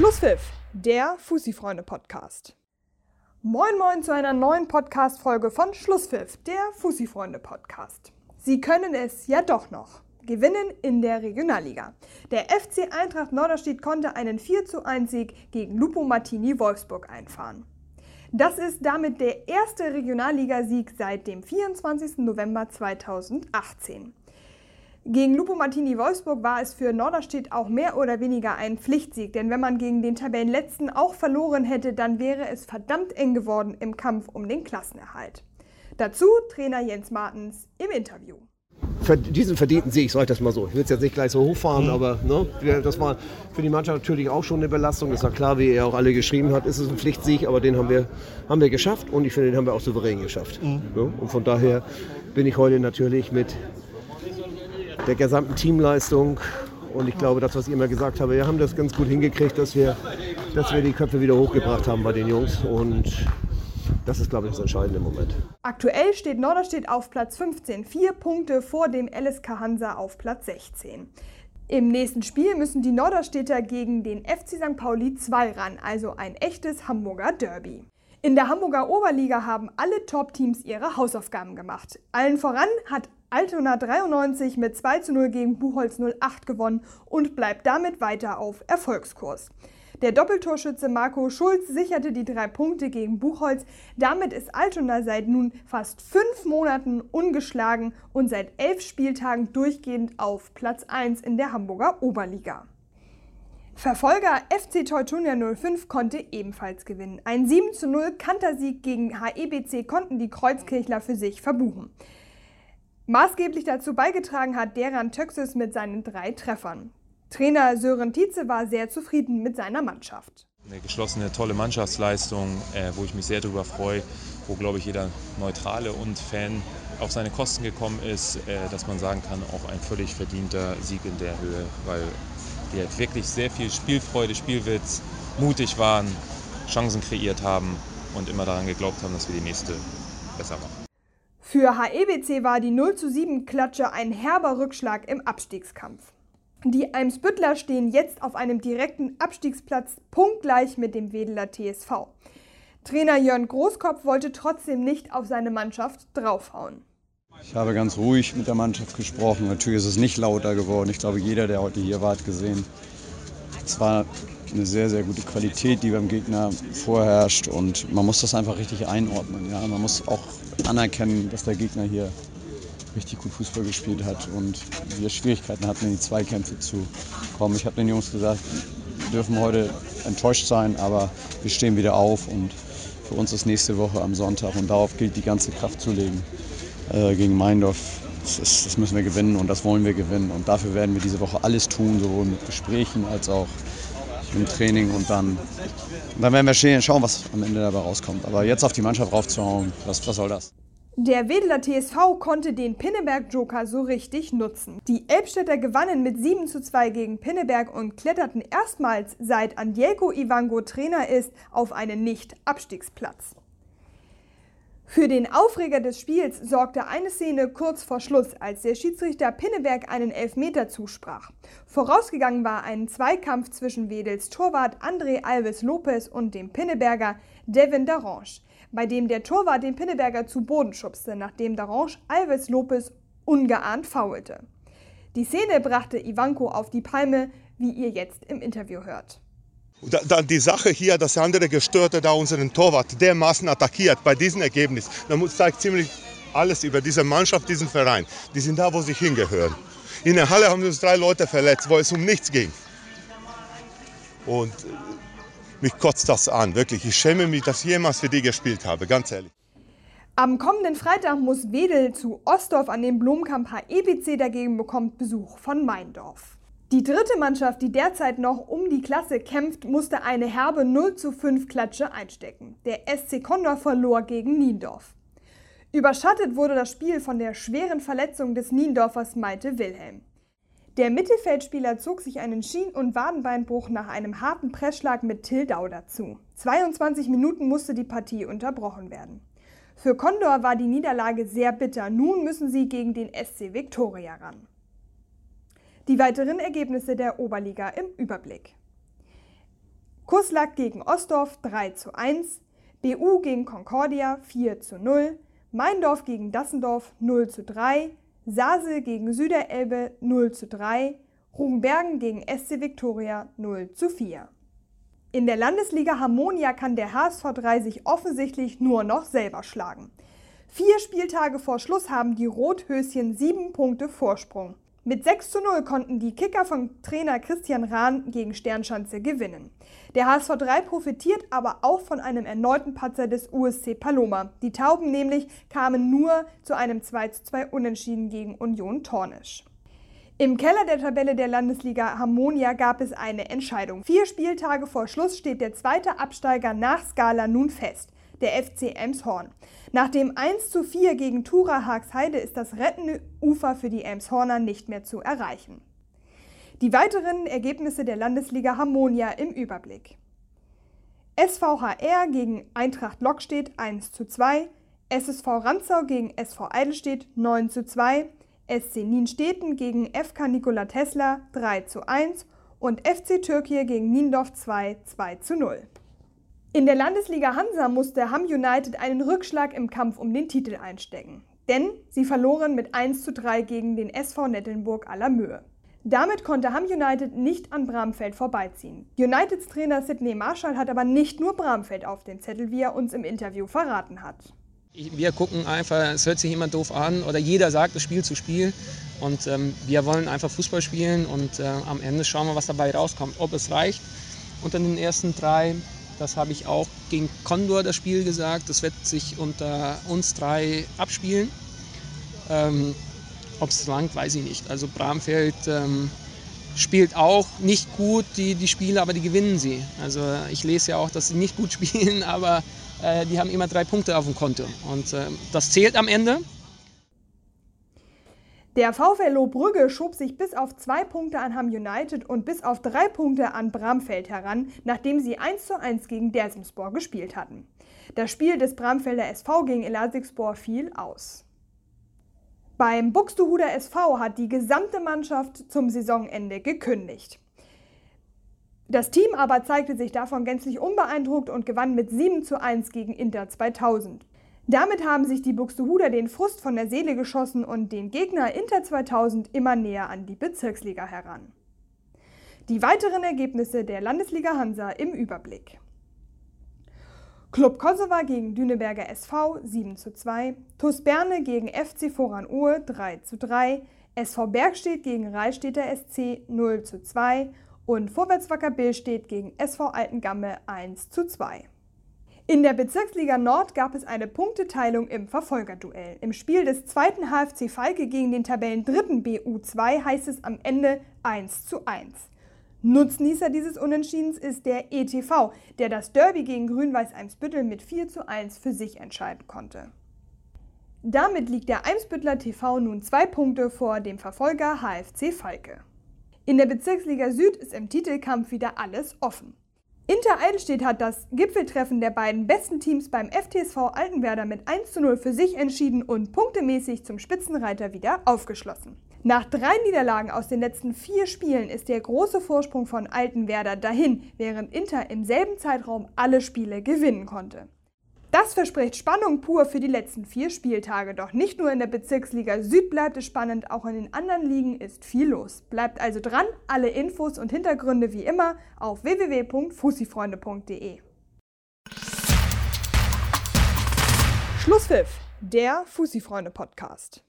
Schlusspfiff, der Fussi-Freunde-Podcast. Moin Moin zu einer neuen Podcast-Folge von Schlusspfiff, der Fussi-Freunde-Podcast. Sie können es ja doch noch. Gewinnen in der Regionalliga. Der FC Eintracht Norderstedt konnte einen 4 zu 1 Sieg gegen Lupo Martini Wolfsburg einfahren. Das ist damit der erste Regionalligasieg seit dem 24. November 2018. Gegen Lupo Martini Wolfsburg war es für Norderstedt auch mehr oder weniger ein Pflichtsieg, denn wenn man gegen den Tabellenletzten auch verloren hätte, dann wäre es verdammt eng geworden im Kampf um den Klassenerhalt. Dazu Trainer Jens Martens im Interview. Für diesen verdienten Sieg, sag ich das mal so. Ich will es jetzt nicht gleich so hochfahren, mhm. aber ne, das war für die Mannschaft natürlich auch schon eine Belastung. Das war klar, wie er auch alle geschrieben hat, ist es ein Pflichtsieg, aber den haben wir, haben wir geschafft und ich finde, den haben wir auch souverän geschafft. Mhm. Ne? Und von daher bin ich heute natürlich mit der gesamten Teamleistung. Und ich glaube, das, was ich immer gesagt habe, wir haben das ganz gut hingekriegt, dass wir, dass wir die Köpfe wieder hochgebracht haben bei den Jungs. Und das ist, glaube ich, das Entscheidende im Moment. Aktuell steht Norderstedt auf Platz 15, vier Punkte vor dem LSK Hansa auf Platz 16. Im nächsten Spiel müssen die Norderstädter gegen den FC St. Pauli 2 ran, also ein echtes Hamburger Derby. In der Hamburger Oberliga haben alle Top-Teams ihre Hausaufgaben gemacht. Allen voran hat Altona 93 mit 2 zu 0 gegen Buchholz 08 gewonnen und bleibt damit weiter auf Erfolgskurs. Der Doppeltorschütze Marco Schulz sicherte die drei Punkte gegen Buchholz. Damit ist Altona seit nun fast fünf Monaten ungeschlagen und seit elf Spieltagen durchgehend auf Platz 1 in der Hamburger Oberliga. Verfolger FC Teutonia 05 konnte ebenfalls gewinnen. Ein 7 zu 0 Kantersieg gegen HEBC konnten die Kreuzkirchler für sich verbuchen. Maßgeblich dazu beigetragen hat Deran Töxes mit seinen drei Treffern. Trainer Sören Tietze war sehr zufrieden mit seiner Mannschaft. Eine geschlossene, tolle Mannschaftsleistung, äh, wo ich mich sehr darüber freue, wo, glaube ich, jeder Neutrale und Fan auf seine Kosten gekommen ist, äh, dass man sagen kann, auch ein völlig verdienter Sieg in der Höhe, weil wir wirklich sehr viel Spielfreude, Spielwitz, mutig waren, Chancen kreiert haben und immer daran geglaubt haben, dass wir die nächste besser machen. Für HEBC war die 0 zu 7 Klatsche ein herber Rückschlag im Abstiegskampf. Die Eimsbüttler stehen jetzt auf einem direkten Abstiegsplatz punktgleich mit dem Wedeler TSV. Trainer Jörn Großkopf wollte trotzdem nicht auf seine Mannschaft draufhauen. Ich habe ganz ruhig mit der Mannschaft gesprochen. Natürlich ist es nicht lauter geworden. Ich glaube, jeder, der heute hier war, hat gesehen. Es war eine sehr, sehr gute Qualität, die beim Gegner vorherrscht. Und man muss das einfach richtig einordnen. Ja? Man muss auch anerkennen, dass der Gegner hier richtig gut Fußball gespielt hat und wir Schwierigkeiten hatten, in die Zweikämpfe zu kommen. Ich habe den Jungs gesagt, wir dürfen heute enttäuscht sein, aber wir stehen wieder auf und für uns ist nächste Woche am Sonntag und darauf gilt die ganze Kraft zu legen äh, gegen Meindorf. Das, ist, das, müssen wir gewinnen und das wollen wir gewinnen und dafür werden wir diese Woche alles tun, sowohl mit Gesprächen als auch im Training und dann, dann werden wir schauen, was am Ende dabei rauskommt. Aber jetzt auf die Mannschaft raufzuhauen, was, was soll das? Der Wedeler TSV konnte den Pinneberg-Joker so richtig nutzen. Die Elbstädter gewannen mit 7 zu 2 gegen Pinneberg und kletterten erstmals seit Andielko Ivango Trainer ist auf einen Nicht-Abstiegsplatz. Für den Aufreger des Spiels sorgte eine Szene kurz vor Schluss, als der Schiedsrichter Pinneberg einen Elfmeter zusprach. Vorausgegangen war ein Zweikampf zwischen Wedels Torwart André Alves Lopez und dem Pinneberger Devin Darange, bei dem der Torwart den Pinneberger zu Boden schubste, nachdem Darange Alves Lopez ungeahnt faulte. Die Szene brachte Ivanko auf die Palme, wie ihr jetzt im Interview hört. Dann die Sache hier, dass der andere Gestörte da unseren Torwart dermaßen attackiert bei diesem Ergebnis, das zeigt ziemlich alles über diese Mannschaft, diesen Verein. Die sind da, wo sie hingehören. In der Halle haben wir uns drei Leute verletzt, wo es um nichts ging. Und äh, mich kotzt das an, wirklich. Ich schäme mich, dass ich jemals für die gespielt habe, ganz ehrlich. Am kommenden Freitag muss Wedel zu Ostdorf an den Blumenkamp HEBC dagegen bekommt Besuch von Meindorf. Die dritte Mannschaft, die derzeit noch um die Klasse kämpft, musste eine herbe 0 zu 5 Klatsche einstecken. Der SC Condor verlor gegen Niendorf. Überschattet wurde das Spiel von der schweren Verletzung des Niendorfers Malte Wilhelm. Der Mittelfeldspieler zog sich einen Schien- und Wadenbeinbruch nach einem harten Pressschlag mit Till Dauder zu. 22 Minuten musste die Partie unterbrochen werden. Für Condor war die Niederlage sehr bitter. Nun müssen sie gegen den SC Viktoria ran. Die weiteren Ergebnisse der Oberliga im Überblick. Kurslack gegen Ostdorf 3 zu 1, BU gegen Concordia 4 zu 0, Meindorf gegen Dassendorf 0 zu 3, Sasel gegen Süderelbe 0 zu 3, Rugenbergen gegen SC Viktoria 0 zu 4. In der Landesliga Harmonia kann der HSV 3 sich offensichtlich nur noch selber schlagen. Vier Spieltage vor Schluss haben die Rothöschen sieben Punkte Vorsprung. Mit 6 zu 0 konnten die Kicker von Trainer Christian Rahn gegen Sternschanze gewinnen. Der HSV 3 profitiert aber auch von einem erneuten Patzer des USC Paloma. Die Tauben nämlich kamen nur zu einem 2 zu 2 Unentschieden gegen Union Tornisch. Im Keller der Tabelle der Landesliga Harmonia gab es eine Entscheidung. Vier Spieltage vor Schluss steht der zweite Absteiger nach Skala nun fest der FC Elmshorn. Nach dem 1 zu 4 gegen Tura Haagsheide ist das rettende Ufer für die Elmshorner nicht mehr zu erreichen. Die weiteren Ergebnisse der Landesliga Harmonia im Überblick. SVHR gegen Eintracht Lockstedt 1 zu 2, SSV Ranzau gegen SV Eidelstedt 9 zu 2, SC Nienstedten gegen FK Nikola Tesla 3 zu 1 und FC Türkei gegen Niendorf 2 2 zu 0. In der Landesliga Hansa musste Ham United einen Rückschlag im Kampf um den Titel einstecken. Denn sie verloren mit 1 zu 3 gegen den SV Nettelnburg aller Mühe. Damit konnte Ham United nicht an Bramfeld vorbeiziehen. Uniteds Trainer Sidney Marshall hat aber nicht nur Bramfeld auf dem Zettel, wie er uns im Interview verraten hat. Wir gucken einfach, es hört sich jemand doof an oder jeder sagt, das Spiel zu Spiel. Und ähm, wir wollen einfach Fußball spielen und äh, am Ende schauen wir, was dabei rauskommt. Ob es reicht unter den ersten drei das habe ich auch gegen Condor das Spiel gesagt. Das wird sich unter uns drei abspielen. Ähm, Ob es langt, weiß ich nicht. Also Bramfeld ähm, spielt auch nicht gut die, die Spiele, aber die gewinnen sie. Also ich lese ja auch, dass sie nicht gut spielen, aber äh, die haben immer drei Punkte auf dem Konto. Und äh, das zählt am Ende. Der VfL Lohbrügge schob sich bis auf zwei Punkte an Ham United und bis auf drei Punkte an Bramfeld heran, nachdem sie 1 zu 1 gegen Dersimspor gespielt hatten. Das Spiel des Bramfelder SV gegen Elasigspor fiel aus. Beim Buxtehuder SV hat die gesamte Mannschaft zum Saisonende gekündigt. Das Team aber zeigte sich davon gänzlich unbeeindruckt und gewann mit 7 zu 1 gegen Inter 2000. Damit haben sich die Buxtehuder den Frust von der Seele geschossen und den Gegner Inter 2000 immer näher an die Bezirksliga heran. Die weiteren Ergebnisse der Landesliga Hansa im Überblick. Club Kosovo gegen Düneberger SV 7 zu 2, TuS Berne gegen FC Voran Uhr 3 zu 3, SV Bergstedt gegen Reichstädter SC 0 zu 2 und Vorwärtswacker Billstedt gegen SV Altengamme 1 zu 2. In der Bezirksliga Nord gab es eine Punkteteilung im Verfolgerduell. Im Spiel des zweiten HFC Falke gegen den Tabellen dritten BU2 heißt es am Ende 1 zu 1. Nutznießer dieses Unentschiedens ist der ETV, der das Derby gegen Grün-Weiß Eimsbüttel mit 4 zu 1 für sich entscheiden konnte. Damit liegt der Eimsbüttler TV nun zwei Punkte vor dem Verfolger HFC Falke. In der Bezirksliga Süd ist im Titelkampf wieder alles offen. Inter Eidelstedt hat das Gipfeltreffen der beiden besten Teams beim FTSV Altenwerder mit 1 zu 0 für sich entschieden und punktemäßig zum Spitzenreiter wieder aufgeschlossen. Nach drei Niederlagen aus den letzten vier Spielen ist der große Vorsprung von Altenwerder dahin, während Inter im selben Zeitraum alle Spiele gewinnen konnte. Das verspricht Spannung pur für die letzten vier Spieltage. Doch nicht nur in der Bezirksliga Süd bleibt es spannend, auch in den anderen Ligen ist viel los. Bleibt also dran, alle Infos und Hintergründe wie immer auf www.fusifreunde.de. Schlusspfiff, der Fusifreunde Podcast.